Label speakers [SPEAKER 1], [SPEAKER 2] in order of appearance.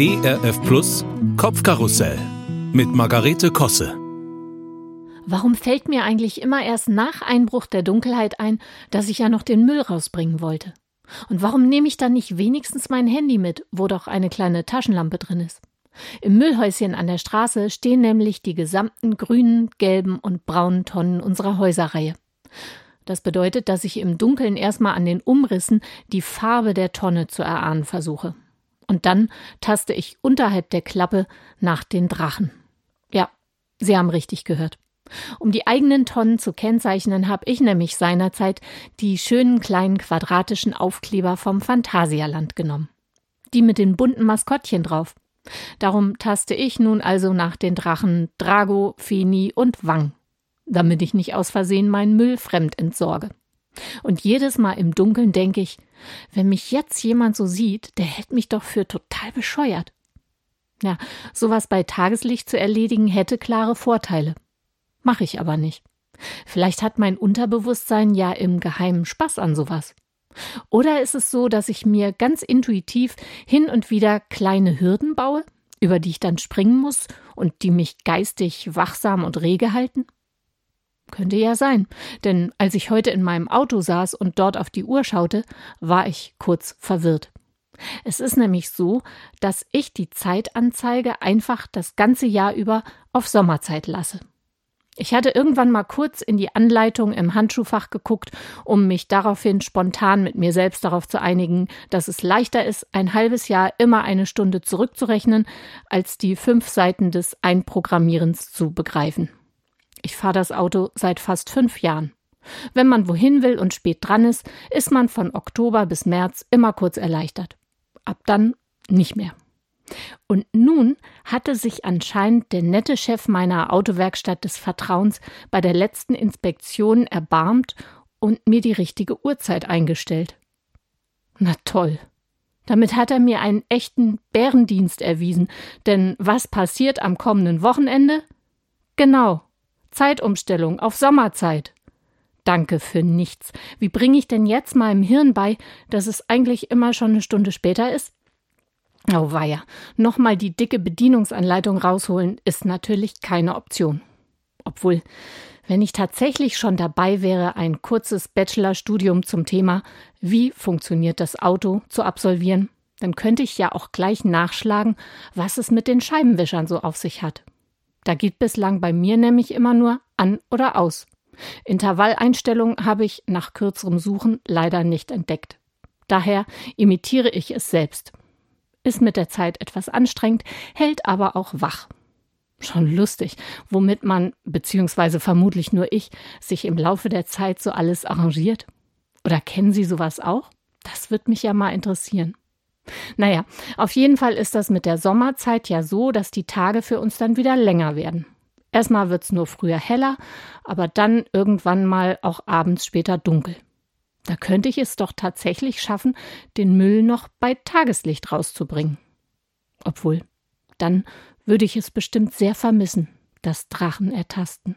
[SPEAKER 1] ERF Plus Kopfkarussell mit Margarete Kosse.
[SPEAKER 2] Warum fällt mir eigentlich immer erst nach Einbruch der Dunkelheit ein, dass ich ja noch den Müll rausbringen wollte? Und warum nehme ich dann nicht wenigstens mein Handy mit, wo doch eine kleine Taschenlampe drin ist? Im Müllhäuschen an der Straße stehen nämlich die gesamten grünen, gelben und braunen Tonnen unserer Häuserreihe. Das bedeutet, dass ich im Dunkeln erstmal an den Umrissen die Farbe der Tonne zu erahnen versuche. Und dann taste ich unterhalb der Klappe nach den Drachen. Ja, Sie haben richtig gehört. Um die eigenen Tonnen zu kennzeichnen, habe ich nämlich seinerzeit die schönen kleinen quadratischen Aufkleber vom Phantasialand genommen. Die mit den bunten Maskottchen drauf. Darum taste ich nun also nach den Drachen Drago, Feni und Wang, damit ich nicht aus Versehen meinen Müll fremd entsorge. Und jedes Mal im Dunkeln denke ich, wenn mich jetzt jemand so sieht, der hält mich doch für total bescheuert. Ja, sowas bei Tageslicht zu erledigen hätte klare Vorteile. Mache ich aber nicht. Vielleicht hat mein Unterbewusstsein ja im Geheimen Spaß an sowas. Oder ist es so, dass ich mir ganz intuitiv hin und wieder kleine Hürden baue, über die ich dann springen muss und die mich geistig wachsam und rege halten? Könnte ja sein, denn als ich heute in meinem Auto saß und dort auf die Uhr schaute, war ich kurz verwirrt. Es ist nämlich so, dass ich die Zeitanzeige einfach das ganze Jahr über auf Sommerzeit lasse. Ich hatte irgendwann mal kurz in die Anleitung im Handschuhfach geguckt, um mich daraufhin spontan mit mir selbst darauf zu einigen, dass es leichter ist, ein halbes Jahr immer eine Stunde zurückzurechnen, als die fünf Seiten des Einprogrammierens zu begreifen. Ich fahre das Auto seit fast fünf Jahren. Wenn man wohin will und spät dran ist, ist man von Oktober bis März immer kurz erleichtert. Ab dann nicht mehr. Und nun hatte sich anscheinend der nette Chef meiner Autowerkstatt des Vertrauens bei der letzten Inspektion erbarmt und mir die richtige Uhrzeit eingestellt. Na toll. Damit hat er mir einen echten Bärendienst erwiesen, denn was passiert am kommenden Wochenende? Genau, Zeitumstellung auf Sommerzeit. Danke für nichts. Wie bringe ich denn jetzt meinem Hirn bei, dass es eigentlich immer schon eine Stunde später ist? Oh weia, nochmal die dicke Bedienungsanleitung rausholen ist natürlich keine Option. Obwohl, wenn ich tatsächlich schon dabei wäre, ein kurzes Bachelorstudium zum Thema Wie funktioniert das Auto zu absolvieren, dann könnte ich ja auch gleich nachschlagen, was es mit den Scheibenwischern so auf sich hat. Da geht bislang bei mir nämlich immer nur an oder aus. Intervalleinstellungen habe ich nach kürzerem Suchen leider nicht entdeckt. Daher imitiere ich es selbst. Ist mit der Zeit etwas anstrengend, hält aber auch wach. Schon lustig, womit man, beziehungsweise vermutlich nur ich, sich im Laufe der Zeit so alles arrangiert. Oder kennen Sie sowas auch? Das wird mich ja mal interessieren. Naja, auf jeden Fall ist das mit der Sommerzeit ja so, dass die Tage für uns dann wieder länger werden. Erstmal wird's nur früher heller, aber dann irgendwann mal auch abends später dunkel. Da könnte ich es doch tatsächlich schaffen, den Müll noch bei Tageslicht rauszubringen. Obwohl, dann würde ich es bestimmt sehr vermissen, das Drachen ertasten.